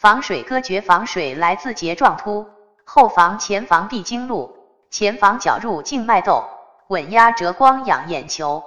防水歌诀防水来自睫状突，后防前防闭经路，前防绞入静脉窦，稳压折光养眼球。